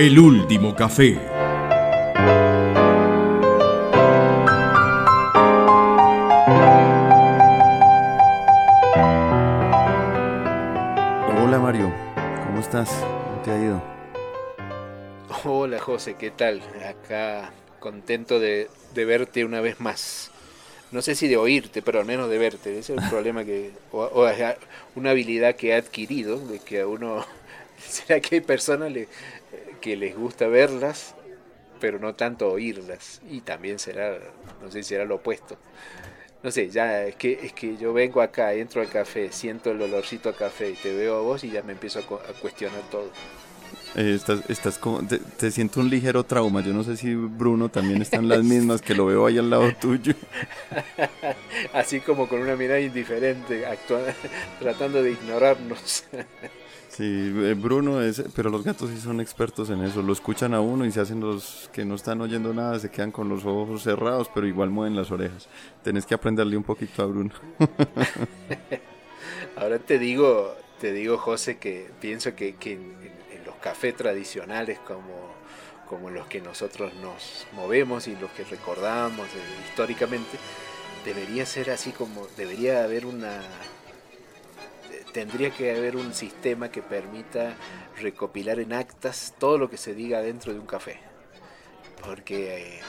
El último café. Hola Mario, ¿cómo estás? ¿Cómo te ha ido? Hola José, ¿qué tal? Acá contento de, de verte una vez más. No sé si de oírte, pero al menos de verte. Ese es el problema que, o, o es una habilidad que he adquirido, de que a uno, será que hay personas le- que les gusta verlas, pero no tanto oírlas. Y también será, no sé si será lo opuesto. No sé, ya es que, es que yo vengo acá, entro al café, siento el olorcito a café y te veo a vos y ya me empiezo a, cu- a cuestionar todo. Eh, estás, estás como, te, te siento un ligero trauma. Yo no sé si Bruno también está en las mismas, que lo veo ahí al lado tuyo. Así como con una mirada indiferente, actua- tratando de ignorarnos. Sí, eh, Bruno es, pero los gatos sí son expertos en eso. Lo escuchan a uno y se hacen los que no están oyendo nada, se quedan con los ojos cerrados, pero igual mueven las orejas. Tenés que aprenderle un poquito a Bruno. Ahora te digo, te digo, José, que pienso que, que en, los cafés tradicionales como, como los que nosotros nos movemos y los que recordamos eh, históricamente, debería ser así como, debería haber una, tendría que haber un sistema que permita recopilar en actas todo lo que se diga dentro de un café. Porque eh,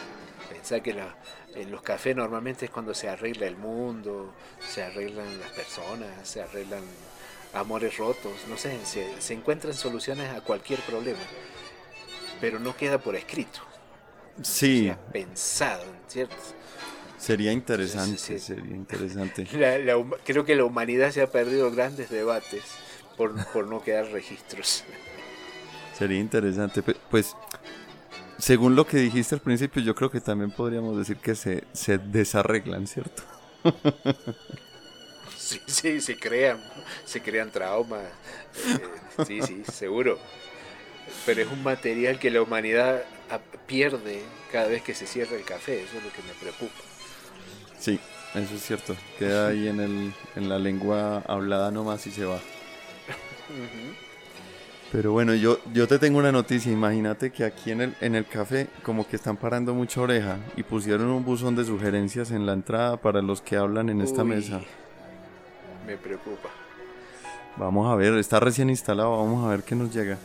pensá que la- en los cafés normalmente es cuando se arregla el mundo, se arreglan las personas, se arreglan amores rotos, no sé, se, se encuentran soluciones a cualquier problema, pero no queda por escrito, Sí, pensado, ¿cierto? Sería interesante, Sí, sí, sí. sería interesante. La- creo que la humanidad se ha perdido grandes debates por, por no quedar registros. Sería interesante. Pues, según lo que dijiste al principio, yo creo que también podríamos decir que se, se desarreglan, ¿cierto? Sí, sí, se crean, se crean traumas, eh, sí, sí, seguro. Pero es un material que la humanidad a- pierde cada vez que se cierra el café, eso es lo que me preocupa. Sí, eso es cierto. Queda ahí en, el, en la lengua hablada nomás y se va. Pero bueno, yo, yo te tengo una noticia. Imagínate que aquí en el, en el café como que están parando mucha oreja y pusieron un buzón de sugerencias en la entrada para los que hablan en esta Uy, mesa. Me preocupa. Vamos a ver, está recién instalado, vamos a ver qué nos llega.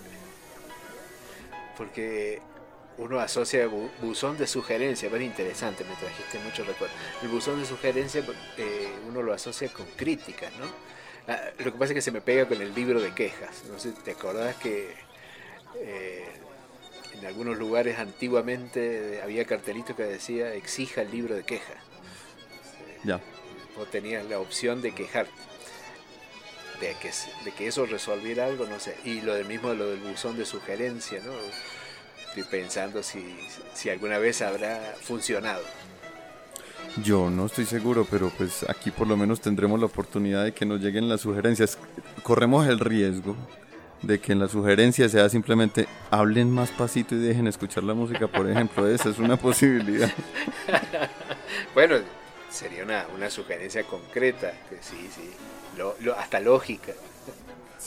Porque uno asocia bu- buzón de sugerencia, pero interesante, me trajiste mucho recuerdo. El buzón de sugerencia eh, uno lo asocia con críticas, ¿no? Ah, lo que pasa es que se me pega con el libro de quejas. No sé, ¿te acordás que eh, en algunos lugares antiguamente había cartelitos que decía exija el libro de quejas? Ya. Vos tenías la opción de quejarte. De que, de que eso resolviera algo, no sé. Y lo del mismo lo del buzón de sugerencia, ¿no? Estoy pensando si, si alguna vez habrá funcionado. Yo no estoy seguro, pero pues aquí por lo menos tendremos la oportunidad de que nos lleguen las sugerencias. Corremos el riesgo de que en las sugerencias sea simplemente hablen más pasito y dejen escuchar la música, por ejemplo. Esa es una posibilidad. Bueno, sería una, una sugerencia concreta, que sí, sí, lo- lo- hasta lógica.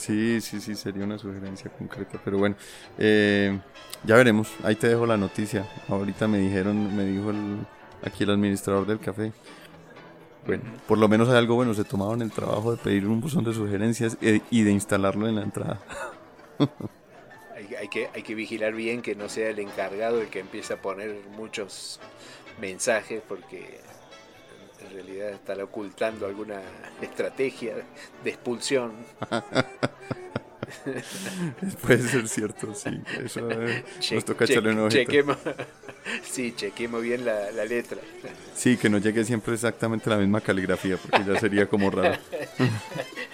Sí, sí, sí, sería una sugerencia concreta, pero bueno, eh, ya veremos. Ahí te dejo la noticia. Ahorita me dijeron, me dijo el, aquí el administrador del café. Bueno, por lo menos hay algo bueno. Se tomaron el trabajo de pedir un buzón de sugerencias e- y de instalarlo en la entrada. Hay, hay que, hay que vigilar bien que no sea el encargado el que empiece a poner muchos mensajes porque en realidad están ocultando alguna estrategia de expulsión. Puede ser cierto, sí. Eso eh, Che- nos toca che- echarle un ojito. chequemos, sí, chequemos bien la, la letra. Sí, que no llegue siempre exactamente la misma caligrafía, porque ya sería como raro.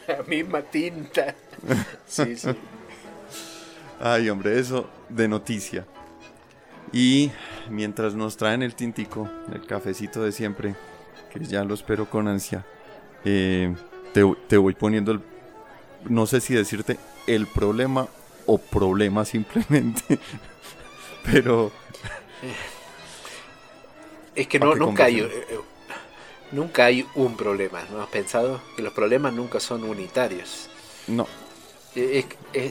La misma tinta. Sí, sí. Ay, hombre, eso de noticia. Y mientras nos traen el tintico, el cafecito de siempre, que ya lo espero con ansia, eh, te, te voy poniendo el... No sé si decirte el problema o problema simplemente, pero Es que no, que nunca hay, eh, eh, nunca hay un problema. ¿No has pensado que los problemas nunca son unitarios? no, es,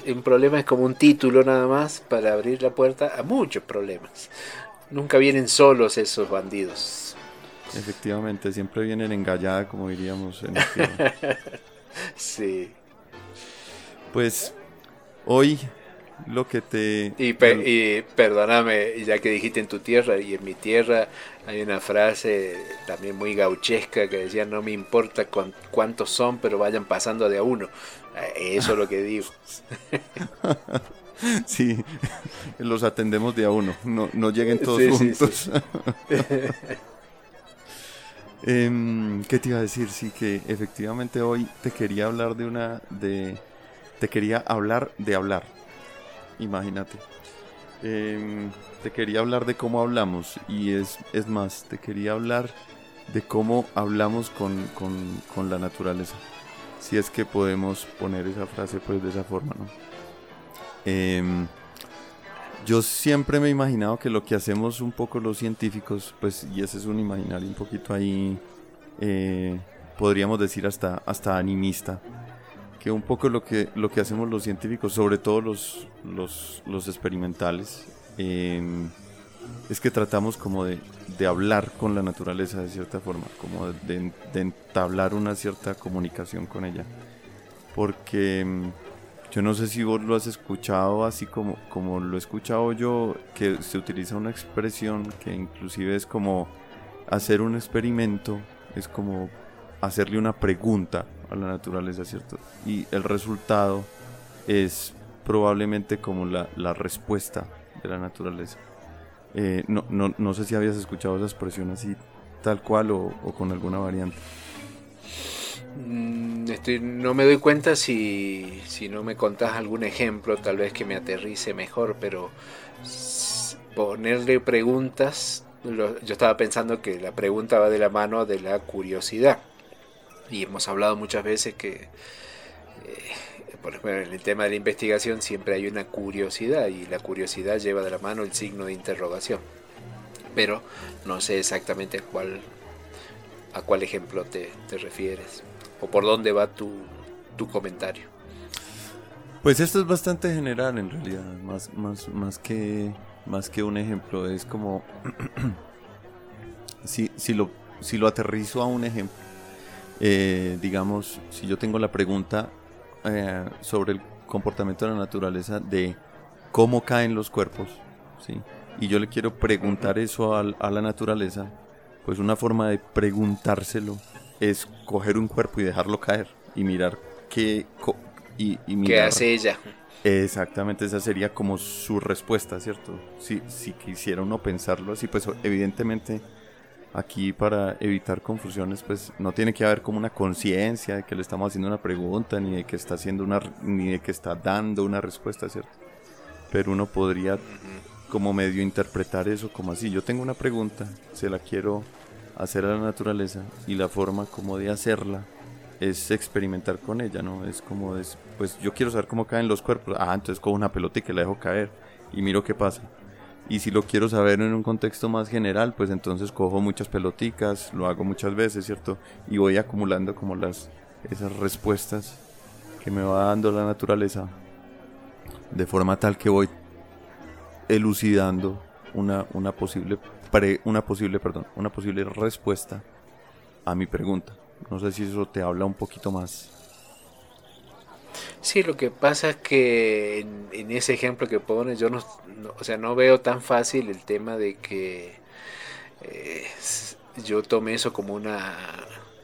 un problema es como un título nada más para abrir la puerta a muchos problemas. Nunca vienen solos esos bandidos. Efectivamente, siempre vienen engallada, como diríamos en el Sí. Pues hoy lo que te... Y, y, perdóname, ya que dijiste en tu tierra y en mi tierra, hay una frase también muy gauchesca que decía, no me importa cuántos son, pero vayan pasando de a uno. Eh, eso es lo que digo. sí, los atendemos de a uno, no, no lleguen todos juntos. Em, ¿Qué te iba a decir? Sí, que efectivamente hoy te quería hablar de una... de Te quería hablar de hablar. Imagínate. Em, te quería hablar de cómo hablamos y es, es más, te quería hablar de cómo hablamos con, con, la naturaleza. Si es que podemos poner esa frase pues de esa forma, ¿no? Em, yo siempre me he imaginado que lo que hacemos un poco los científicos, pues, y ese es un imaginario un poquito ahí, eh, podríamos decir hasta, hasta animista, que un poco lo que, lo que hacemos los científicos, sobre todo los, los, experimentales, em, es que tratamos como de, hablar con la naturaleza de cierta forma, como de, de entablar una cierta comunicación con ella. Porque em, yo no sé si vos lo has escuchado así como, como lo he escuchado yo, que se utiliza una expresión que inclusive es como hacer un experimento, es como hacerle una pregunta a la naturaleza, ¿cierto? Y el resultado es probablemente como la, la respuesta de la naturaleza. Eh, no, no, no, sé si habías escuchado esa expresión así, tal cual o, o con alguna variante. Mm, estoy, no me doy cuenta si, si no me contás algún ejemplo, tal vez que me aterrice mejor, pero ponerle preguntas, yo estaba pensando que la pregunta va de la mano de la curiosidad. Y hemos hablado muchas veces que, eh, por ejemplo, en el tema de la investigación siempre hay una curiosidad y la curiosidad lleva de la mano el signo de interrogación. Pero no sé exactamente a cuál, a cuál ejemplo te, te refieres o por dónde va tu, tu comentario. Pues esto es bastante general en realidad, más, más, más, que, más que un ejemplo, es como si, si, lo, si lo aterrizo a un ejemplo, eh, digamos, si yo tengo la pregunta eh, sobre el comportamiento de la naturaleza de cómo caen los cuerpos, ¿sí? y yo le quiero preguntar eso a, a la naturaleza, pues una forma de preguntárselo es coger un cuerpo y dejarlo caer y mirar qué, y, ¿Qué hace ella. Exactamente, esa sería como su respuesta, ¿cierto? Si, si quisiera uno pensarlo así, pues evidentemente aquí para evitar confusiones, pues no tiene que haber como una conciencia de que le estamos haciendo una pregunta, ni de que está haciendo una, ni de que está dando una respuesta, ¿cierto? Pero uno podría como medio interpretar eso como así, yo tengo una pregunta, se la quiero hacer a la naturaleza y la forma como de hacerla es experimentar con ella, ¿no? Es como, es, pues yo quiero saber cómo caen los cuerpos. Ah, entonces cojo una pelota y que la dejo caer y miro qué pasa. Y si lo quiero saber en un contexto más general, pues entonces cojo muchas peloticas, lo hago muchas veces, ¿cierto? Y voy acumulando como las, esas respuestas que me va dando la naturaleza. De forma tal que voy elucidando una, una posible una posible, perdón, una posible respuesta a mi pregunta. No sé si eso te habla un poquito más. Sí, lo que pasa es que en, ese ejemplo que pones, yo no, o sea, no veo tan fácil el tema de que eh, yo tome eso como una...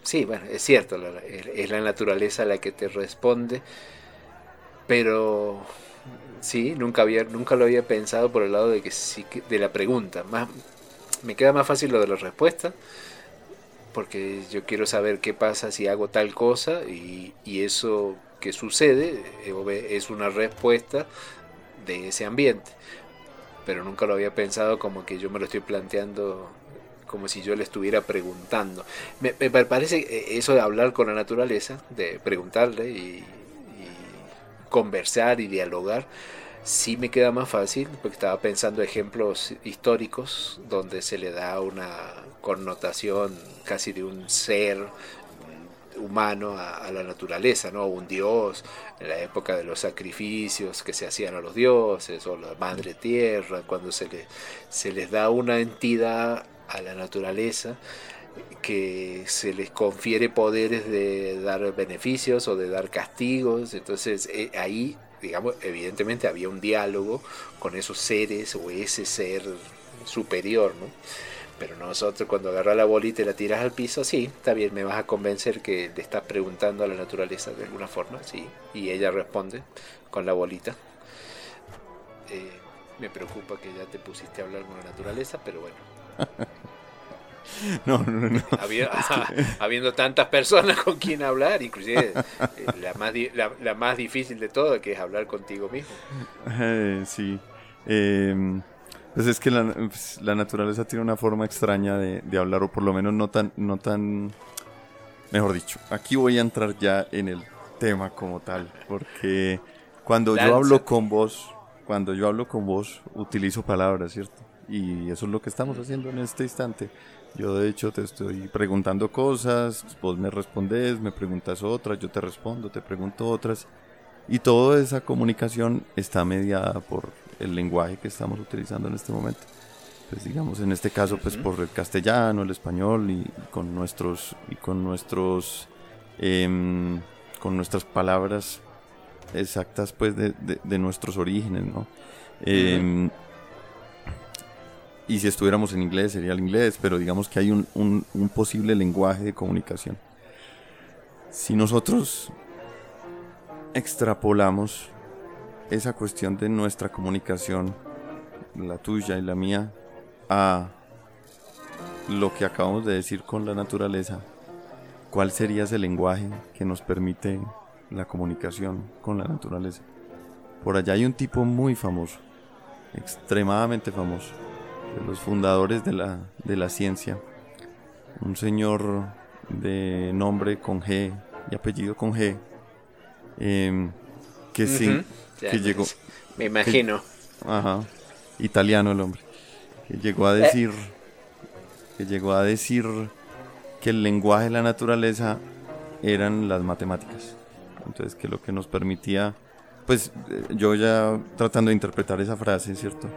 Sí, bueno, es cierto, es la naturaleza la que te responde, pero sí, nunca había, nunca lo había pensado por el lado de que sí, de la pregunta. Más, me queda más fácil lo de la respuesta, porque yo quiero saber qué pasa si hago tal cosa y, eso que sucede eh, es una respuesta de ese ambiente. Pero nunca lo había pensado como que yo me lo estoy planteando como si yo le estuviera preguntando. Me, parece eh, eso de hablar con la naturaleza, de preguntarle y conversar y dialogar, sí me queda más fácil, porque estaba pensando ejemplos históricos donde se le da una connotación casi de un ser humano a, la naturaleza, ¿no? Un dios, en la época de los sacrificios que se hacían a los dioses, o la madre tierra, cuando se, le, se les da una entidad a la naturaleza que se les confiere poderes de dar beneficios o de dar castigos, entonces eh, ahí, digamos, evidentemente había un diálogo con esos seres o ese ser superior, ¿no? Pero nosotros cuando agarras la bolita y la tiras al piso, sí, está bien, me vas a convencer que le estás preguntando a la naturaleza de alguna forma, sí. Y ella responde con la bolita. Eh, me preocupa que ya te pusiste a hablar con la naturaleza, pero bueno. No, no, no. habiendo tantas personas con quien hablar, inclusive eh, la, más, la, más difícil de todo, que es hablar contigo mismo. Eh, sí. Eh, pues es que pues, la, naturaleza tiene una forma extraña de, hablar, o por lo menos no tan, no tan, mejor dicho, aquí voy a entrar ya en el tema como tal, porque cuando yo hablo con vos, cuando yo hablo con vos, utilizo palabras, ¿cierto? Y eso es lo que estamos haciendo en este instante. Yo de hecho te estoy preguntando cosas, vos me respondes, me preguntas otras, yo te respondo, te pregunto otras. Y toda esa comunicación está mediada por el lenguaje que estamos utilizando en este momento. Pues digamos, en este caso, pues por el castellano, el español y, con nuestros, y con nuestros, em, con nuestras palabras exactas, pues de, de, nuestros orígenes, ¿no? Em, y si estuviéramos en inglés sería el inglés, pero digamos que hay un, un, un posible lenguaje de comunicación. Si nosotros extrapolamos esa cuestión de nuestra comunicación, la tuya y la mía, a lo que acabamos de decir con la naturaleza, ¿cuál sería ese lenguaje que nos permite la comunicación con la naturaleza? Por allá hay un tipo muy famoso, extremadamente famoso, de los fundadores de la, de la ciencia, un señor de nombre con G y apellido con G, em, que, sin, que llegó. Me imagino. ajá. Italiano el hombre. Que llegó a decir. Que llegó a decir que el lenguaje de la naturaleza eran las matemáticas. Entonces, que lo que nos permitía. Pues eh, yo ya tratando de interpretar esa frase, ¿cierto?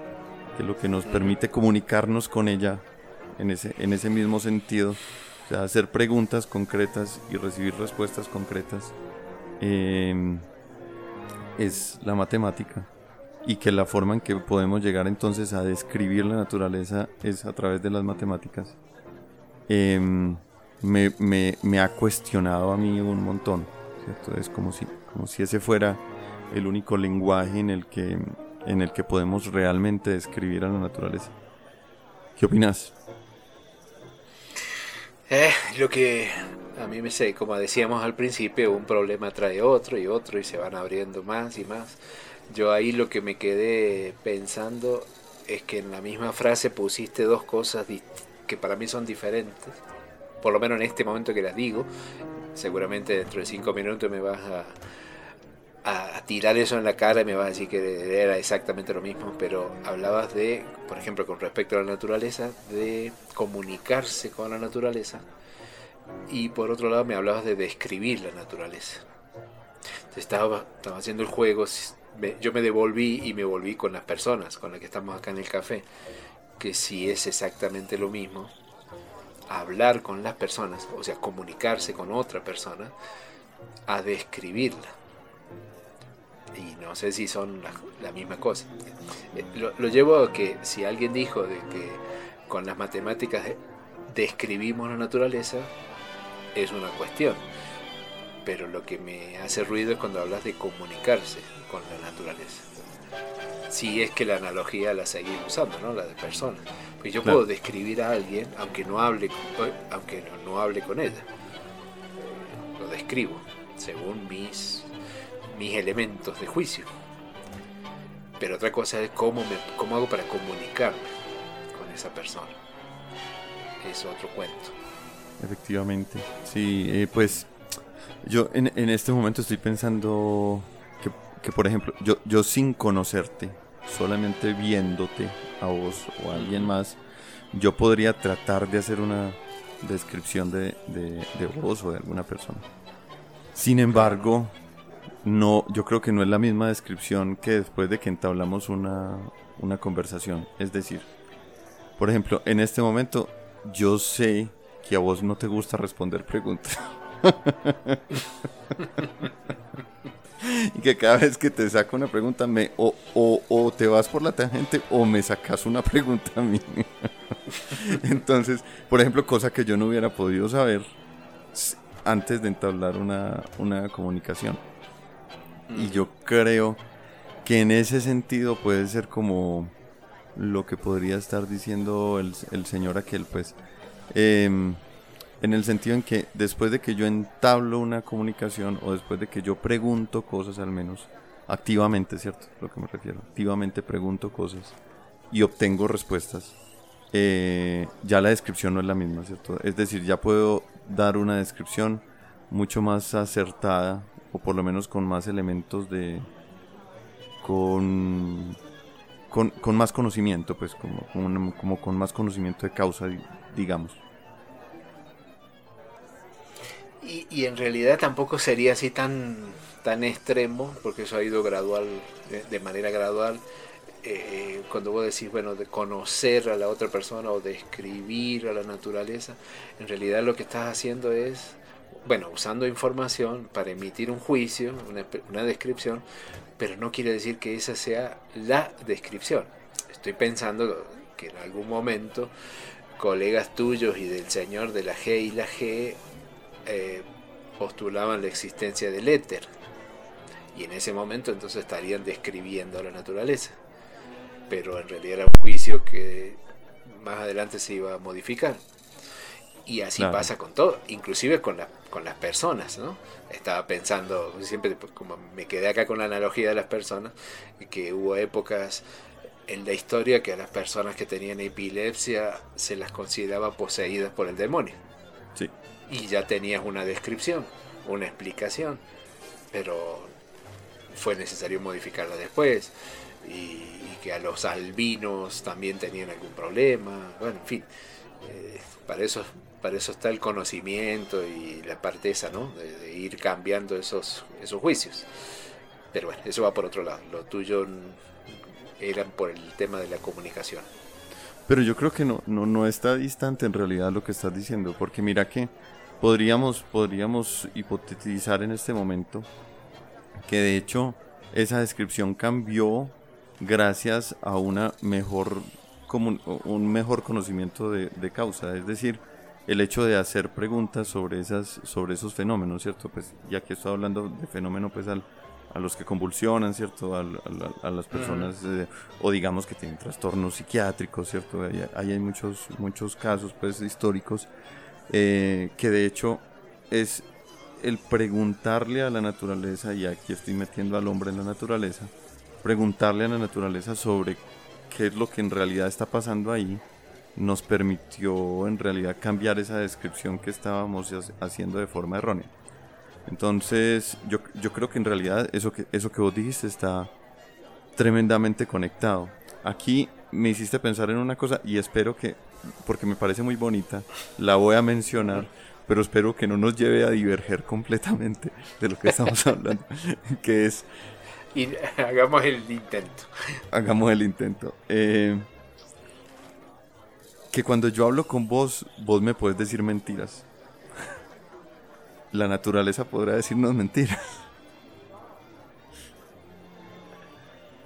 Que lo que nos permite comunicarnos con ella en ese, en ese mismo sentido. O sea, hacer preguntas concretas y recibir respuestas concretas. Eh, es la matemática y que la forma en que podemos llegar entonces a describir la naturaleza es a través de las matemáticas, em, me, me, me, ha cuestionado a mí un montón. ¿cierto? Es como si, como si ese fuera el único lenguaje en el, que, en el que podemos realmente describir a la naturaleza. ¿Qué opinas? Eh, lo que a mí me sé, como decíamos al principio, un problema trae otro y otro y se van abriendo más y más. Yo ahí lo que me quedé pensando es que en la misma frase pusiste dos cosas que para mí son diferentes, por lo menos en este momento que las digo. Seguramente dentro de cinco minutos me vas a, a tirar eso en la cara y me vas a decir que era exactamente lo mismo, pero hablabas de, por ejemplo, con respecto a la naturaleza, de comunicarse con la naturaleza y por otro lado me hablabas de describir la naturaleza. estaba, estaba haciendo el juego, yo me devolví y me volví con las personas con las que estamos acá en el café, que si es exactamente lo mismo, hablar con las personas, o sea, comunicarse con otra persona, a describirla. No sé si son la, misma cosa. Eh, lo, lo, llevo a que si alguien dijo de que con las matemáticas describimos la naturaleza, es una cuestión. Pero lo que me hace ruido es cuando hablas de comunicarse con la naturaleza. Si es que la analogía la seguimos usando, ¿no? La de personas. Pues yo puedo describir a alguien aunque no hable con, aunque no, hable con ella. Lo describo según mis, mis elementos de juicio. Pero otra cosa es cómo, me, cómo hago para comunicarme con esa persona. Es otro cuento. Efectivamente, sí, eh, pues yo en, en, este momento estoy pensando que, que, por ejemplo, yo, yo sin conocerte, solamente viéndote a vos o a alguien más, yo podría tratar de hacer una descripción de, de, vos o de alguna persona. Sin embargo, no, yo creo que no es la misma descripción que después de que entablamos una, una conversación. Es decir, por ejemplo, en este momento yo sé que a vos no te gusta responder preguntas. y que cada vez que te saco una pregunta me o, o, te vas por la tangente o me sacas una pregunta a mí. Entonces, por ejemplo, cosa que yo no hubiera podido saber antes de entablar una, una comunicación. Y yo creo que en ese sentido puede ser como lo que podría estar diciendo el, el señor aquel, pues. Eh, en el sentido en que después de que yo entablo una comunicación o después de que yo pregunto cosas al menos, activamente, ¿cierto? Lo que me refiero, activamente pregunto cosas y obtengo respuestas, eh, ya la descripción no es la misma, ¿cierto? Es decir, ya puedo dar una descripción mucho más acertada o por lo menos con más elementos de... con... Con, más conocimiento, pues como, como con más conocimiento de causa, digamos. Y, en realidad tampoco sería así tan, tan extremo, porque eso ha ido gradual, de, manera gradual. Eh, cuando vos decís, bueno, de conocer a la otra persona o de escribir a la naturaleza, en realidad lo que estás haciendo es, bueno, usando información para emitir un juicio, una, descripción, pero no quiere decir que esa sea la descripción. Estoy pensando que en algún momento colegas tuyos y del señor de la G y la G eh, postulaban la existencia del éter. Y en ese momento entonces estarían describiendo la naturaleza. Pero en realidad era un juicio que más adelante se iba a modificar. Y así pasa con todo, inclusive con, la, con las personas, ¿no? Estaba pensando, siempre como me quedé acá con la analogía de las personas, que hubo épocas en la historia que a las personas que tenían epilepsia se las consideraba poseídas por el demonio. Sí y ya tenías una descripción, una explicación, pero fue necesario modificarla después y, que a los albinos también tenían algún problema, bueno, en fin, eh, para eso para eso está el conocimiento y la parte esa, ¿no? De, ir cambiando esos, esos juicios. Pero bueno, eso va por otro lado. Lo tuyo era por el tema de la comunicación. Pero yo creo que no, no, no está distante en realidad lo que estás diciendo, porque mira que podríamos, podríamos hipotetizar en este momento que de hecho esa descripción cambió gracias a una mejor un mejor conocimiento de, causa, es decir, el hecho de hacer preguntas sobre esas sobre esos fenómenos, cierto, pues ya que estoy hablando de fenómeno pues a los que convulsionan, cierto, a, las personas eh, o digamos que tienen trastornos psiquiátricos, cierto, ahí, hay muchos muchos casos pues históricos eh, que de hecho es el preguntarle a la naturaleza, y aquí estoy metiendo al hombre en la naturaleza, preguntarle a la naturaleza sobre qué es lo que en realidad está pasando ahí, nos permitió en realidad cambiar esa descripción que estábamos haciendo de forma errónea. Entonces, yo, yo creo que en realidad eso que, eso que vos dijiste está tremendamente conectado. Aquí me hiciste pensar en una cosa y espero que porque me parece muy bonita, la voy a mencionar, pero espero que no nos lleve a diverger completamente de lo que estamos hablando, que es... Y hagamos el intento. Hagamos el intento. Eh, que cuando yo hablo con vos, vos me puedes decir mentiras. La naturaleza podrá decirnos mentiras.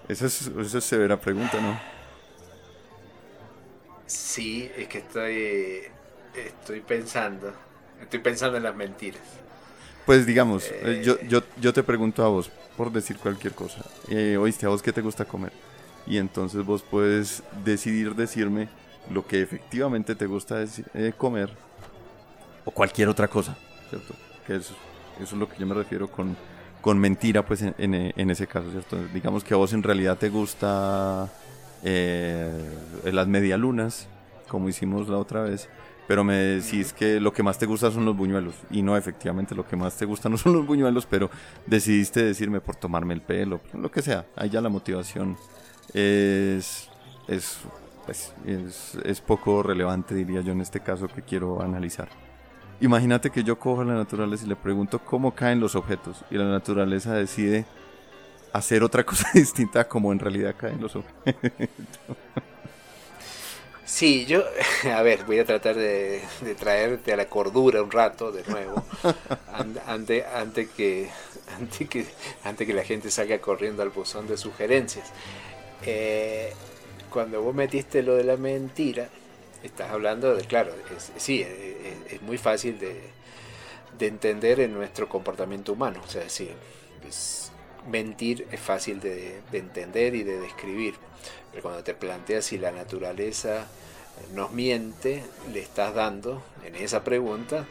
Esa es, esa es severa pregunta, ¿no? Sí, es que estoy, estoy pensando, estoy pensando en las mentiras. Pues digamos, eh, yo, yo, yo te pregunto a vos, por decir cualquier cosa, eh, oíste, ¿a vos qué te gusta comer? Y entonces vos puedes decidir decirme lo que efectivamente te gusta eh, comer o cualquier otra cosa, ¿cierto? Que eso, eso es lo que yo me refiero con, con mentira, pues en, en, ese caso, ¿cierto? Digamos que a vos en realidad te gusta eh, las medialunas, como hicimos la otra vez, pero me decís que lo que más te gusta son los buñuelos. Y no, efectivamente, lo que más te gusta no son los buñuelos, pero decidiste decirme por tomarme el pelo, lo que sea. Ahí ya la motivación es, es pues es, es poco relevante, diría yo, en este caso que quiero analizar. Imagínate que yo cojo a la naturaleza y le pregunto cómo caen los objetos y la naturaleza decide hacer otra cosa distinta a como en realidad caen los objetos. Sí, yo, a ver, voy a tratar de, traerte a la cordura un rato de nuevo, antes, antes, que, antes, que, antes que la gente salga corriendo al buzón de sugerencias. Eh, cuando vos metiste lo de la mentira, estás hablando de, claro, sí, es, muy fácil de, entender en nuestro comportamiento humano, o sea, sí, mentir es fácil de, de entender y de describir, pero cuando te planteas si la naturaleza nos miente, le estás dando en esa pregunta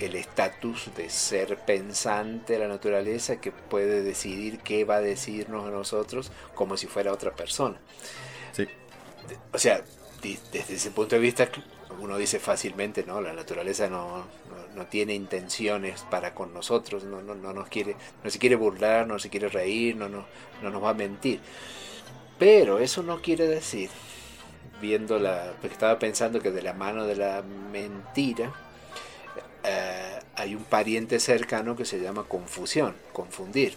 el estatus de ser pensante la naturaleza que puede decidir qué va a decirnos a nosotros como si fuera otra persona. Sí. O sea, desde ese punto de vista uno dice fácilmente, no, la naturaleza no, no, tiene intenciones para con nosotros, no, no, no, nos quiere, no se quiere burlar, no se quiere reír, no, no, no nos va a mentir. Pero eso no quiere decir viendo la, porque estaba pensando que de la mano de la mentira eh, hay un pariente cercano que se llama confusión, confundir.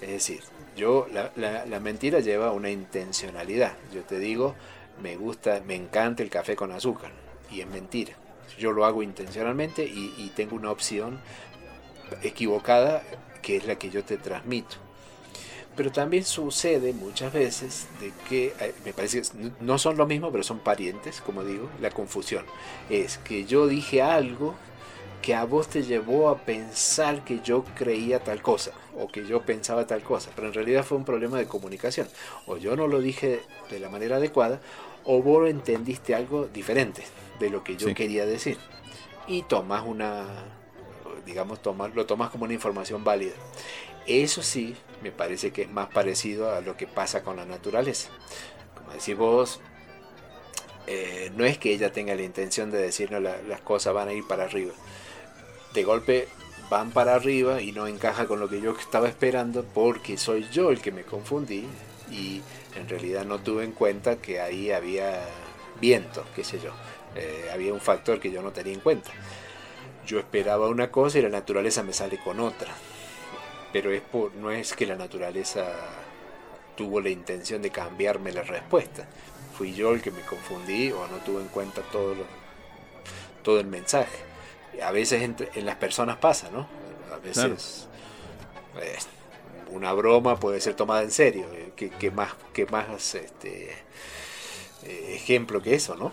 Es decir, yo la, mentira lleva una intencionalidad. Yo te digo, me gusta, me encanta el café con azúcar y es mentira. Yo lo hago intencionalmente y, y tengo una opción equivocada que es la que yo te transmito. Pero también sucede muchas veces de que, eh, me parece que no son lo mismo, pero son parientes, como digo, la confusión. Es que yo dije algo que a vos te llevó a pensar que yo creía tal cosa o que yo pensaba tal cosa, pero en realidad fue un problema de comunicación. O yo no lo dije de la manera adecuada o vos entendiste algo diferente de lo que yo quería decir. Y tomas una, digamos, tomar, lo tomas como una información válida. Eso sí, me parece que es más parecido a lo que pasa con la naturaleza. Como decís vos, eh, no es que ella tenga la intención de decirnos las cosas van a ir para arriba. De golpe van para arriba y no encaja con lo que yo estaba esperando porque soy yo el que me confundí y en realidad no tuve en cuenta que ahí había viento, qué sé yo. Eh, había un factor que yo no tenía en cuenta. Yo esperaba una cosa y la naturaleza me sale con otra pero es por, no es que la naturaleza tuvo la intención de cambiarme la respuesta. Fui yo el que me confundí o no tuve en cuenta todo, todo el mensaje. A veces en las personas pasa, ¿no? A veces eh, una broma puede ser tomada en serio. Eh, ¿Qué, más, qué más este, eh, ejemplo que eso, no?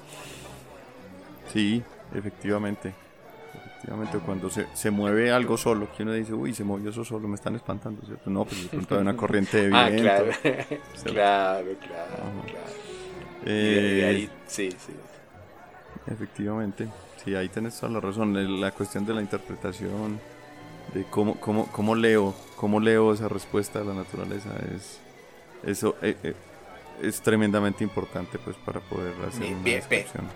Sí, efectivamente cuando se, se, mueve algo solo, que uno dice, uy, se movió eso solo, me están espantando, ¿cierto? No, pues de pronto hay una corriente de ah, viento. Ah, claro, claro, claro, claro. Eh, ahí, sí, sí. Efectivamente, sí, ahí tenés toda la razón. La cuestión de la interpretación, de cómo, cómo, cómo leo, cómo leo esa respuesta de la naturaleza, es eso. Eh, eh, es tremendamente importante pues para poder hacer una bien,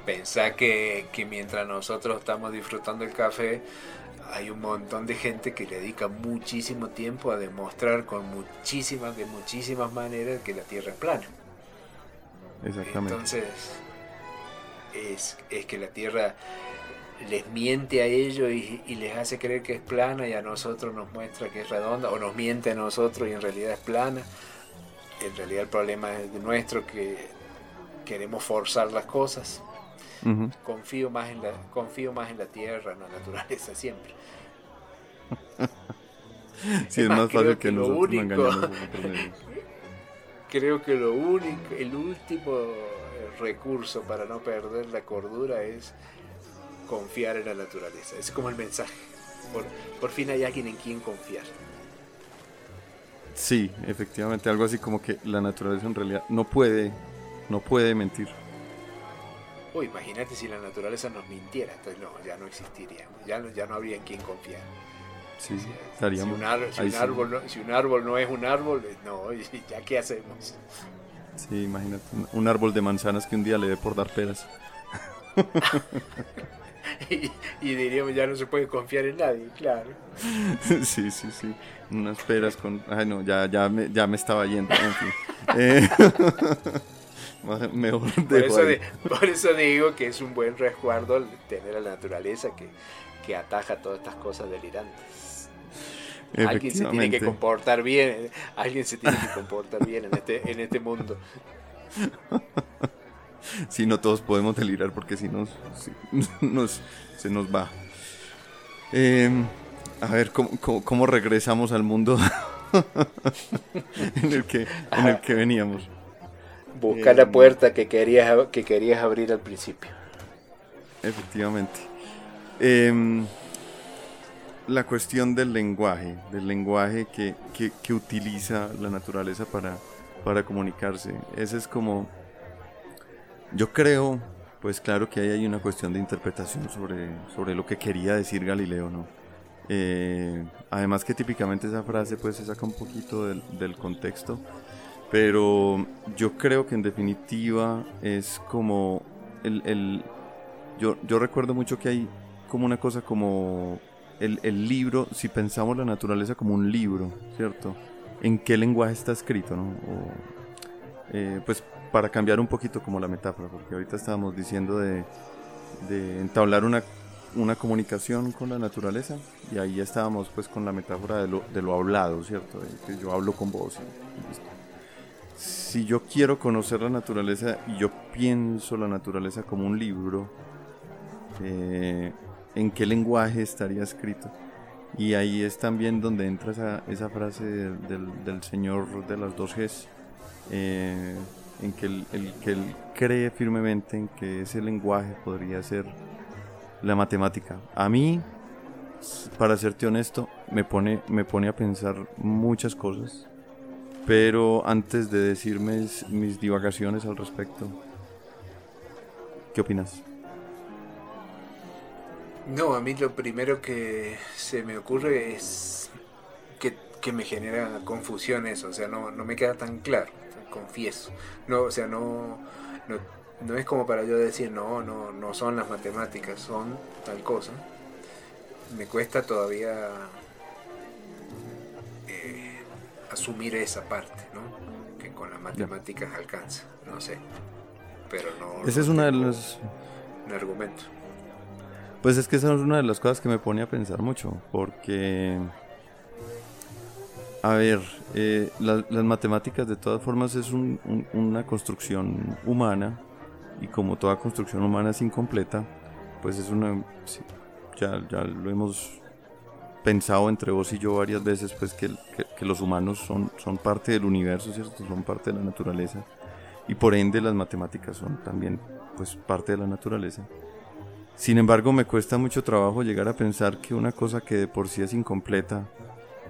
Pensá que, que mientras nosotros estamos disfrutando el café, hay un montón de gente que le dedica muchísimo tiempo a demostrar con muchísimas, de muchísimas maneras que la Tierra es plana. Exactamente. Entonces, es, es que la Tierra les miente a ellos y, y, les hace creer que es plana y a nosotros nos muestra que es redonda, o nos miente a nosotros y en realidad es plana en realidad el problema es nuestro que queremos forzar las cosas. Confío más en la confío más en la tierra, en la naturaleza siempre. sí, es, más, fácil que, lo único, Creo que lo único, el último recurso para no perder la cordura es confiar en la naturaleza. Es como el mensaje. Por, por fin hay alguien en quien confiar. Sí, efectivamente, algo así como que la naturaleza en realidad no puede, no puede mentir. Uy, imagínate si la naturaleza nos mintiera, entonces no, ya no existiríamos, ya no, ya no habría en quién confiar. Sí, estaríamos. Si un, árbol, no, si un árbol no es un árbol, eh, no, ya qué hacemos. Sí, imagínate, un árbol de manzanas que un día le dé por dar peras. y, diríamos ya no se puede confiar en nadie, claro. Sí, sí, sí. Unas peras con... Ay, no, ya, ya, me, ya me estaba yendo. En fin. Eh, Mejor por, eso por eso digo que es un buen resguardo tener a la naturaleza que, que ataja todas estas cosas delirantes. Alguien se tiene que comportar bien, alguien se tiene que comportar bien en este, en este mundo. Si no todos podemos delirar porque si nos, nos se nos va. Em, a ver, ¿cómo, regresamos al mundo en, el que, en el que veníamos? Busca la em, puerta que querías, que querías abrir al principio. Efectivamente. Em, la cuestión del lenguaje, del lenguaje que, que, utiliza la naturaleza para, para comunicarse. Ese es como, yo creo, pues claro que ahí hay una cuestión de interpretación sobre, sobre lo que quería decir Galileo, ¿no? Eh, además que típicamente esa frase pues se saca un poquito del, del contexto, pero yo creo que en definitiva es como el, el yo, yo recuerdo mucho que hay como una cosa como el, el, libro, si pensamos la naturaleza como un libro, ¿cierto? ¿En qué lenguaje está escrito, no? Eh, pues para cambiar un poquito como la metáfora, porque ahorita estábamos diciendo de, de entablar una, una, comunicación con la naturaleza y ahí estábamos pues con la metáfora de lo, de lo hablado, ¿cierto? que yo hablo con vos. si yo quiero conocer la naturaleza y yo pienso la naturaleza como un libro, eh, en qué lenguaje estaría escrito. Y ahí es también donde entra esa, esa frase del, del, Señor de las dos Gs, eh, en que él, que él cree firmemente en que ese lenguaje podría ser la matemática. A mí, para serte honesto, me pone, me pone a pensar muchas cosas, pero antes de decirme mis divagaciones al respecto, ¿qué opinas? No, a mí lo primero que se me ocurre es que, me genera confusión eso, o sea, no, no me queda tan claro, confieso. No, o sea, no, no, es como para yo decir, no, no, no son las matemáticas, son tal cosa. Me cuesta todavía eh, asumir esa parte, ¿no? Que con las matemáticas alcanza, no sé. Pero no. Ese es uno de los. Un argumento. Pues es que esa es una de las cosas que me pone a pensar mucho, porque, a ver, eh, las matemáticas de todas formas es una construcción humana y como toda construcción humana es incompleta, pues es una, ya, ya lo hemos pensado entre vos y yo varias veces, pues que, que, los humanos son, son parte del universo, ¿cierto? Son parte de la naturaleza y por ende las matemáticas son también pues parte de la naturaleza. Sin embargo, me cuesta mucho trabajo llegar a pensar que una cosa que de por sí es incompleta,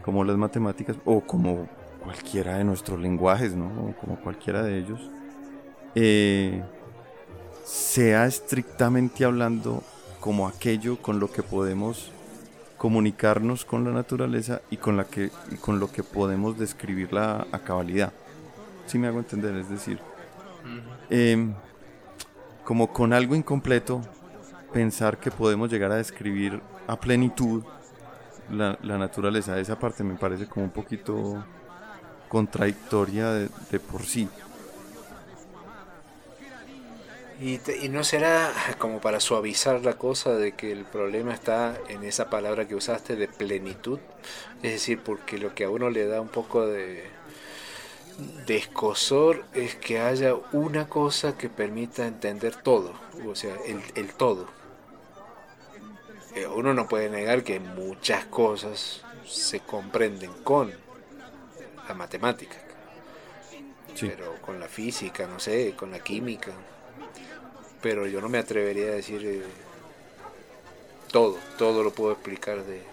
como las matemáticas, o como cualquiera de nuestros lenguajes, ¿no? O como cualquiera de ellos, eh, sea estrictamente hablando como aquello con lo que podemos comunicarnos con la naturaleza y con, la que, con lo que podemos describirla a cabalidad. Si me hago entender, es decir, em, como con algo incompleto pensar que podemos llegar a describir a plenitud la, naturaleza. Esa parte me parece como un poquito contradictoria de, por sí. Y, y, no será como para suavizar la cosa de que el problema está en esa palabra que usaste de plenitud, es decir, porque lo que a uno le da un poco de, de escosor es que haya una cosa que permita entender todo, o sea, el todo uno no puede negar que muchas cosas se comprenden con la matemática. Pero con la física, no sé, con la química. Pero yo no me atrevería a decir eh, todo, todo lo puedo explicar de...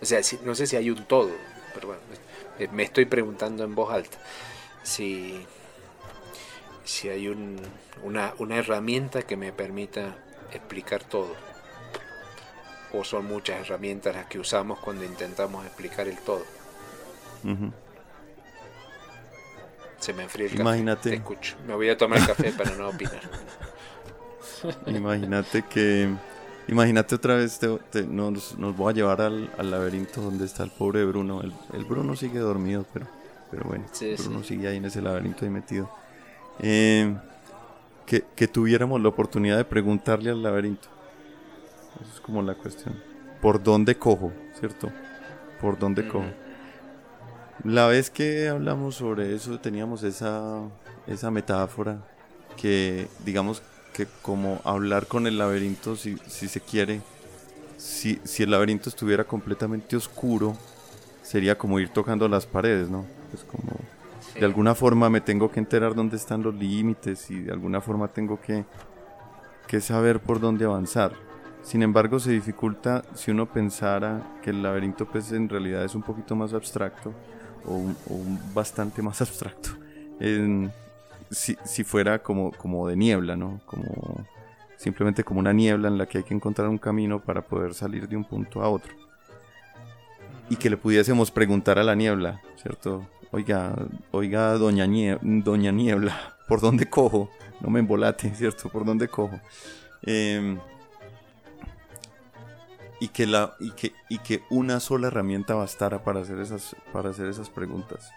O sea, no sé si hay un todo, pero bueno, me estoy preguntando en voz alta si, si hay una, una herramienta que me permita explicar todo o son muchas herramientas las que usamos cuando intentamos explicar el todo. Se me enfría el Imagínate. Te escucho. Me voy a tomar café para no opinar. Imagínate que. Imagínate otra vez, te, nos, nos, voy a llevar al, laberinto donde está el pobre Bruno. El, Bruno sigue dormido, pero, pero bueno, Bruno sigue ahí en ese laberinto ahí metido. Eh, que, que, tuviéramos la oportunidad de preguntarle al laberinto. Esa es como la cuestión. ¿Por dónde cojo? ¿Cierto? ¿Por dónde cojo? La vez que hablamos sobre eso teníamos esa, esa metáfora que digamos que como hablar con el laberinto si, si se quiere, si, si el laberinto estuviera completamente oscuro, sería como ir tocando las paredes, ¿no? Es como de alguna forma me tengo que enterar dónde están los límites y de alguna forma tengo que, que saber por dónde avanzar. Sin embargo, se dificulta si uno pensara que el laberinto pues en realidad es un poquito más abstracto o, un, bastante más abstracto. si, si, fuera como, como de niebla, ¿no? Como simplemente como una niebla en la que hay que encontrar un camino para poder salir de un punto a otro. Y que le pudiésemos preguntar a la niebla, ¿cierto? Oiga, oiga, doña, doña Niebla, ¿por dónde cojo? No me embolate, ¿cierto? ¿Por dónde cojo? Eh, y que, la, y que, y que una sola herramienta bastara para hacer, esas, para hacer esas preguntas.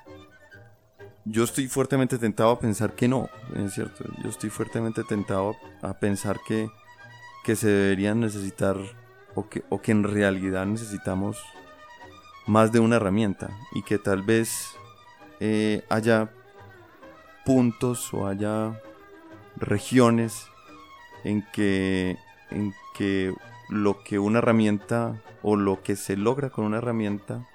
Yo estoy fuertemente tentado a pensar que no, es cierto. Yo estoy fuertemente tentado a pensar que, que se deberían necesitar o que, o que en realidad necesitamos más de una herramienta y que tal vez eh, haya puntos o haya regiones en que, en que lo que una herramienta o lo que se logra con una herramienta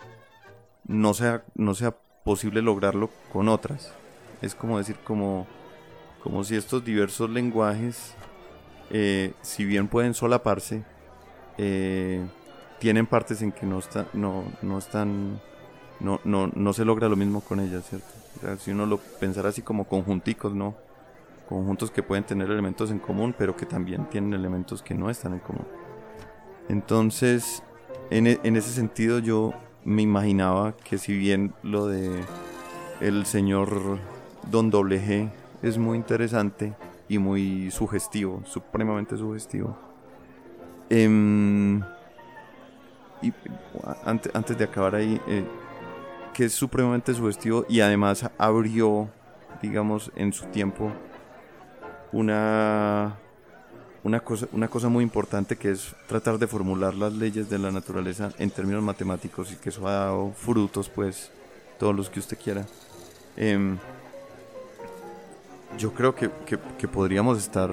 no sea, no sea posible lograrlo con otras. Es como decir, como, como si estos diversos lenguajes, eh, si bien pueden solaparse, eh, tienen partes en que no, está, no, no están, no, no, no se logra lo mismo con ellas, ¿cierto? si uno lo pensara así como conjunticos, ¿no? Conjuntos que pueden tener elementos en común, pero que también tienen elementos que no están en común. Entonces, e, en, ese sentido yo me imaginaba que si bien lo de el señor Don Doble G es muy interesante y muy sugestivo, supremamente sugestivo. Em, y antes, de acabar ahí, eh, que es supremamente sugestivo y además abrió, digamos, en su tiempo una una cosa, una cosa muy importante que es tratar de formular las leyes de la naturaleza en términos matemáticos y que eso ha dado frutos, pues, todos los que usted quiera. Em, yo creo que, que, podríamos estar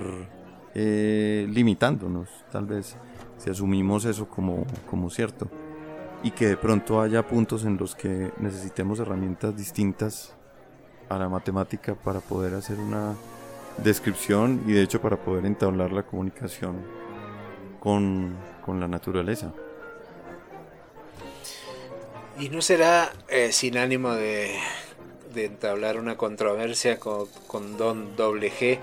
eh, limitándonos, tal vez, si asumimos eso como, como cierto. Y que de pronto haya puntos en los que necesitemos herramientas distintas a la matemática para poder hacer una descripción y de hecho para poder entablar la comunicación con, la naturaleza. Y no será eh, sin ánimo de, entablar una controversia con, Don Doble G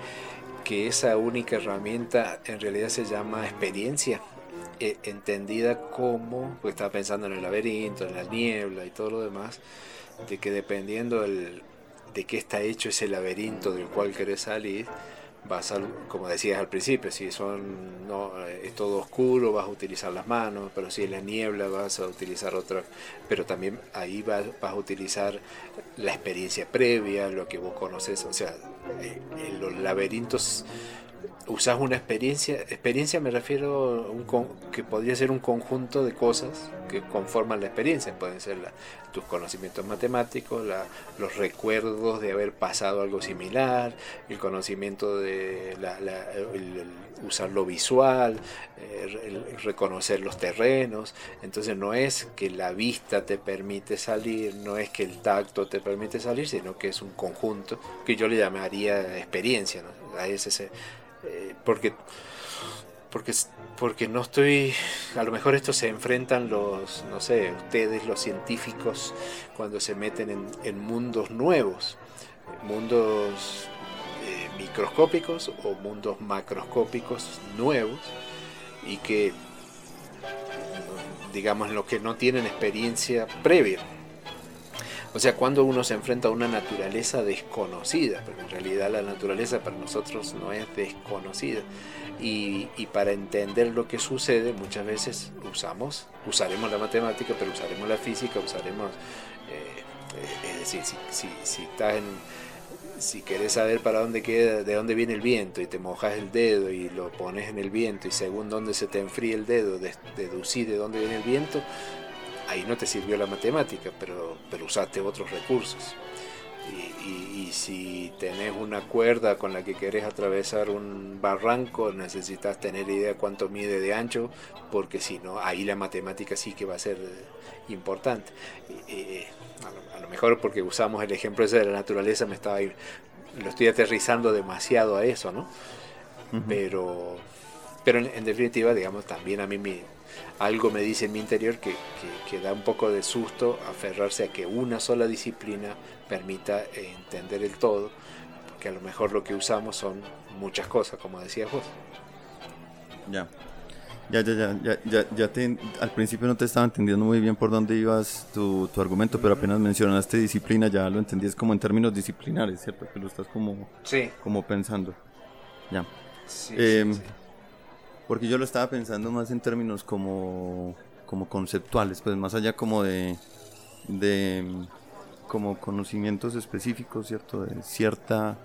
que esa única herramienta en realidad se llama experiencia, eh, entendida como, pues estaba pensando en el laberinto, en la niebla y todo lo demás, de que dependiendo del, de qué está hecho ese laberinto del cual querés salir, vas a, como decías al principio, si son no, es todo oscuro vas a utilizar las manos, pero si es la niebla vas a utilizar otra, pero también ahí vas, vas a utilizar la experiencia previa, lo que vos conoces, o sea, eh, en los laberintos usas una experiencia, experiencia me refiero un que podría ser un conjunto de cosas que conforman la experiencia, pueden ser tus conocimientos matemáticos, los recuerdos de haber pasado algo similar, el conocimiento de usar lo visual, eh, reconocer los terrenos, entonces no es que la vista te permite salir, no es que el tacto te permite salir, sino que es un conjunto que yo le llamaría experiencia, ¿no? ese eh, porque, porque, porque no estoy, a lo mejor esto se enfrentan los, no sé, ustedes, los científicos, cuando se meten en, mundos nuevos, mundos eh, microscópicos o mundos macroscópicos nuevos y que, digamos, los que no tienen experiencia previa. O sea, cuando uno se enfrenta a una naturaleza desconocida, pero en realidad la naturaleza para nosotros no es desconocida. Y, para entender lo que sucede, muchas veces usamos, usaremos la matemática, pero usaremos la física, usaremos, eh, eh, es decir, si, estás si querés saber para dónde queda, de dónde viene el viento y te mojas el dedo y lo pones en el viento y según dónde se te enfríe el dedo, deducir de dónde viene el viento, ahí no te sirvió la matemática, pero, pero usaste otros recursos. Y, si tenés una cuerda con la que querés atravesar un barranco, necesitas tener idea cuánto mide de ancho, porque si no, ahí la matemática sí que va a ser importante. a, lo, mejor porque usamos el ejemplo ese de la naturaleza, me estaba lo estoy aterrizando demasiado a eso, ¿no? Pero, pero en, definitiva, digamos, también a mí me, algo me dice en mi interior que, que, da un poco de susto aferrarse a que una sola disciplina permita entender el todo, porque a lo mejor lo que usamos son muchas cosas, como decías vos. Ya. Ya, ya, ya, ya, ya, ya te, al principio no te estaba entendiendo muy bien por dónde ibas tu, tu argumento, pero apenas mencionaste disciplina, ya lo entendías como en términos disciplinares, ¿cierto? Que lo estás como, sí. como pensando. Ya. Sí, sí, sí. Porque yo lo estaba pensando más en términos como, como conceptuales, pues más allá como de, de como conocimientos específicos, ¿cierto? De cierta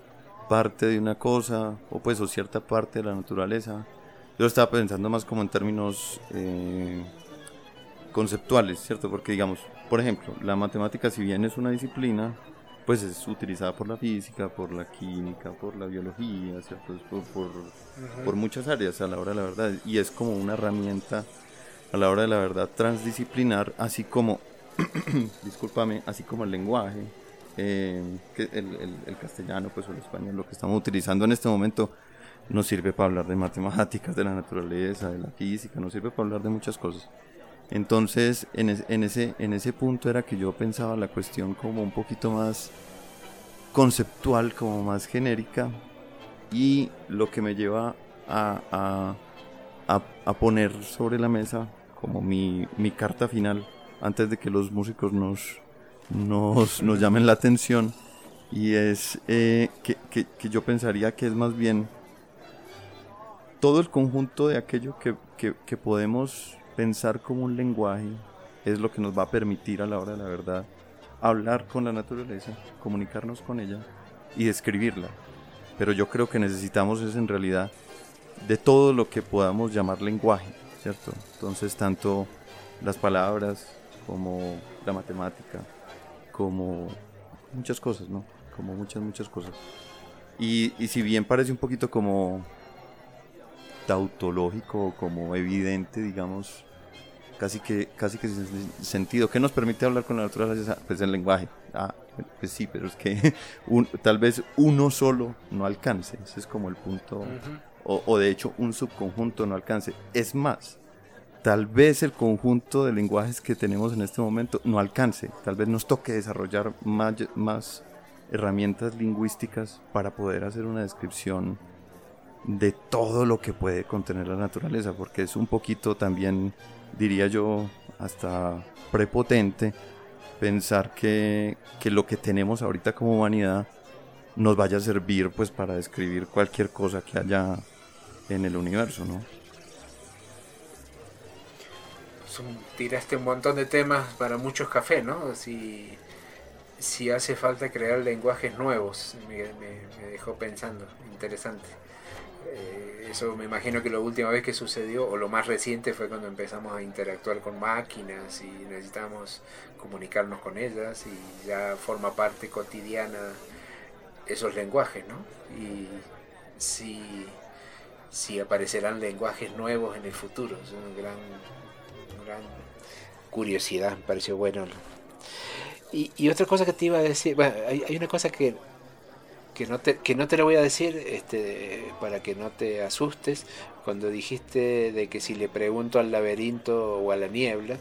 parte de una cosa, o pues o cierta parte de la naturaleza. Yo lo estaba pensando más como en términos eh, conceptuales, ¿cierto? Porque digamos, por ejemplo, la matemática si bien es una disciplina, pues es utilizada por la física, por la química, por la biología, ¿cierto? Por, por, por, muchas áreas a la hora de la verdad. Y es como una herramienta a la hora de la verdad transdisciplinar, así como, discúlpame, así como el lenguaje, eh, que el, el, el, castellano, pues o el español, lo que estamos utilizando en este momento, nos sirve para hablar de matemáticas, de la naturaleza, de la física, nos sirve para hablar de muchas cosas. Entonces, en, ese, en ese punto era que yo pensaba la cuestión como un poquito más conceptual, como más genérica, y lo que me lleva a, a, a, a poner sobre la mesa como mi, mi, carta final, antes de que los músicos nos, nos, nos llamen la atención, y es eh, que, que, que, yo pensaría que es más bien todo el conjunto de aquello que, que podemos pensar como un lenguaje es lo que nos va a permitir a la hora de la verdad hablar con la naturaleza, comunicarnos con ella y describirla. Pero yo creo que necesitamos es en realidad de todo lo que podamos llamar lenguaje, ¿cierto? Entonces tanto las palabras como la matemática, como muchas cosas, ¿no? Como muchas, muchas cosas. Y, y si bien parece un poquito como tautológico, como evidente, digamos, casi que, casi que sin sentido. ¿Qué nos permite hablar con la naturaleza? Pues el lenguaje. Ah, pues sí, pero es que un, tal vez uno solo no alcance. Ese es como el punto. Uh -huh. o, o, de hecho, un subconjunto no alcance. Es más, tal vez el conjunto de lenguajes que tenemos en este momento no alcance. Tal vez nos toque desarrollar más, más herramientas lingüísticas para poder hacer una descripción de todo lo que puede contener la naturaleza, porque es un poquito también diría yo, hasta prepotente pensar que, que, lo que tenemos ahorita como humanidad nos vaya a servir pues para describir cualquier cosa que haya en el universo, ¿no? Tiraste un montón de temas para muchos cafés, ¿no? Si, si hace falta crear lenguajes nuevos, me, me, me dejó pensando, interesante. Eh, eso me imagino que la última vez que sucedió, o lo más reciente, fue cuando empezamos a interactuar con máquinas y necesitamos comunicarnos con ellas y ya forma parte cotidiana esos lenguajes, ¿no? Y si, si aparecerán lenguajes nuevos en el futuro, es una gran, curiosidad, me pareció bueno. Y, y, otra cosa que te iba a decir, hay, hay una cosa que que no te, que no te lo voy a decir este, para que no te asustes cuando dijiste de que si le pregunto al laberinto o a la niebla.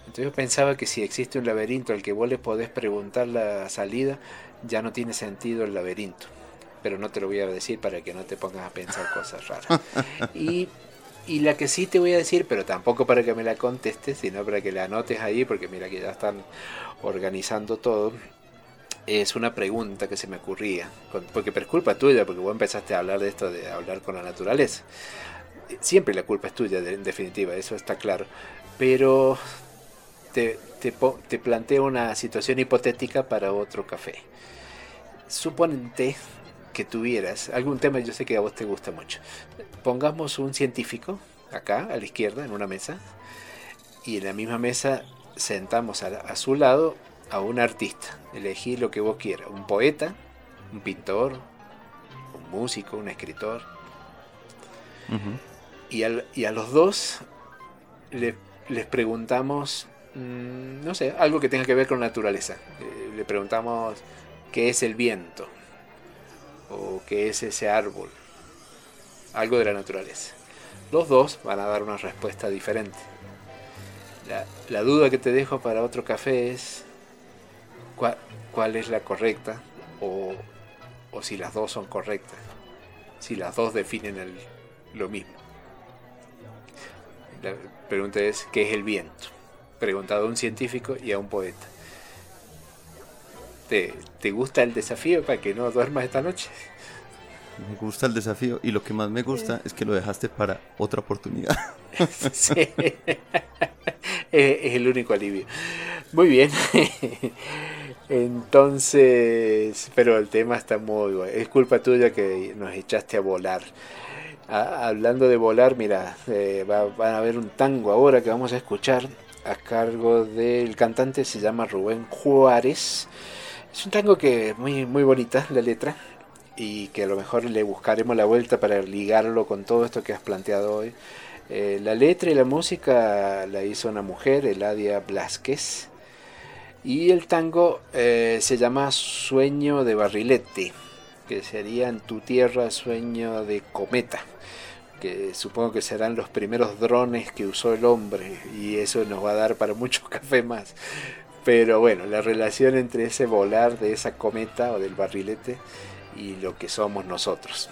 Entonces yo pensaba que si existe un laberinto al que vos le podés preguntar la salida, ya no tiene sentido el laberinto. Pero no te lo voy a decir para que no te pongas a pensar cosas raras. Y, y la que sí te voy a decir, pero tampoco para que me la contestes, sino para que la anotes ahí, porque mira que ya están organizando todo es una pregunta que se me ocurría, porque por culpa tuya, porque vos empezaste a hablar de esto de hablar con la naturaleza. Siempre la culpa es tuya, en definitiva, eso está claro. Pero te, te, te planteo una situación hipotética para otro café. suponente que tuvieras algún tema, yo sé que a vos te gusta mucho. Pongamos un científico acá a la izquierda en una mesa y en la misma mesa sentamos a, su lado a un artista. Elegí lo que vos quieras, un poeta, un pintor, un músico, un escritor. y, y, a los dos les preguntamos, mm, no sé, algo que tenga que ver con naturaleza. Eh, le preguntamos qué es el viento o qué es ese árbol, algo de la naturaleza. Los dos van a dar una respuesta diferente. La, duda que te dejo para otro café es cuál, es la correcta o, si las dos son correctas, si las dos definen lo mismo. La pregunta es, ¿qué es el viento? Preguntado a un científico y a un poeta. ¿Te, ¿Te gusta el desafío para que no duermas esta noche? Me gusta el desafío y lo que más me gusta es que lo dejaste para otra oportunidad. sí. es el único alivio. Muy bien. Entonces, pero el tema está muy bueno. Es culpa tuya que nos echaste a volar. hablando de volar, mira, eh, va, a ver un tango ahora que vamos a escuchar a cargo del cantante, se llama Rubén Juárez. Es un tango que muy, muy bonita la letra y que a lo mejor le buscaremos la vuelta para ligarlo con todo esto que has planteado hoy. Eh, la letra y la música la hizo una mujer, Eladia Blasquez, y el tango eh, se llama Sueño de Barrilete, que sería en tu tierra Sueño de Cometa, que supongo que serán los primeros drones que usó el hombre, y eso nos va a dar para mucho café más. Pero bueno, la relación entre ese volar de esa cometa o del barrilete y lo que somos nosotros.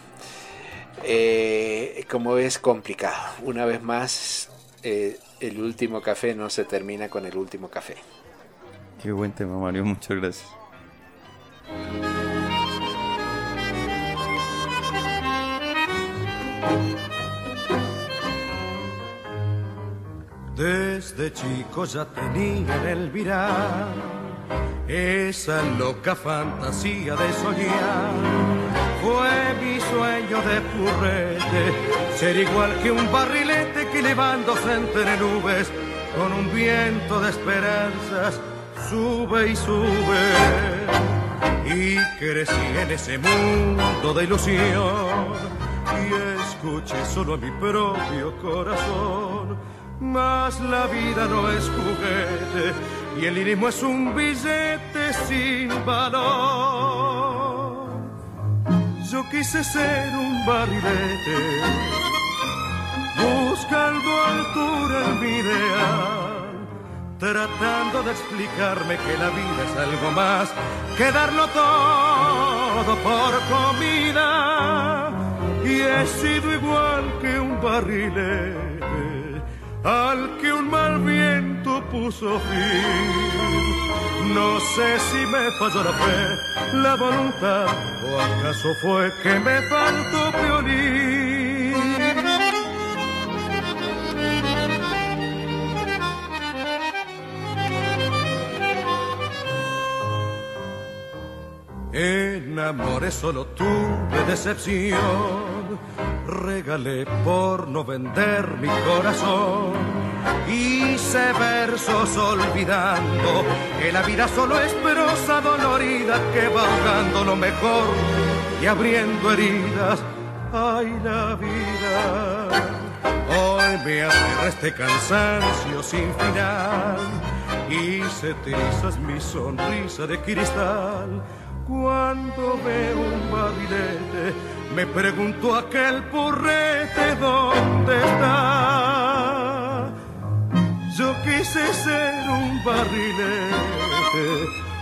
Eh, como es complicado, una vez más, eh, el último café no se termina con el último café. Qué buen tema, Mario, muchas gracias. Desde chico ya tenía en el virar esa loca fantasía de soñar. Fue mi sueño de purrete, ser igual que un barrilete que levándose entre nubes con un viento de esperanzas sube y sube. Y crecí en ese mundo de ilusión y escuché solo a mi propio corazón. Mas la vida no es juguete y el lirismo es un billete sin valor. Yo quise ser un barrilete, buscando altura en mi ideal, tratando de explicarme que la vida es algo más que darlo todo por comida. Y he sido igual que un barrilete al que un mal viento puso fin. No sé si me falló la fe, la voluntad, o acaso fue que me faltó violín. En amores solo tuve decepción regalé por no vender mi corazón. Hice versos olvidando que la vida solo es prosa dolorida que va ahogando lo mejor y abriendo heridas. Ay, la vida. Hoy me hace este cansancio sin final y se trizas mi sonrisa de cristal cuando veo un barrilete me pregunto aquel purrete dónde está. Yo quise ser un barrilete,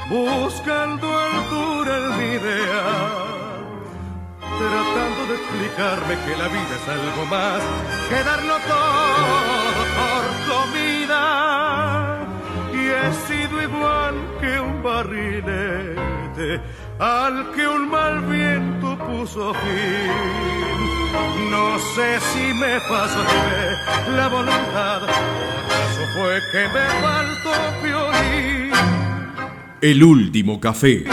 buscando altura en mi idea, tratando de explicarme que la vida es algo más que darlo todo por comida. Y he sido igual que un barrilete al que un mal viento puso fin. No sé si me pasó la voluntad, acaso fue que me faltó violín. El último café.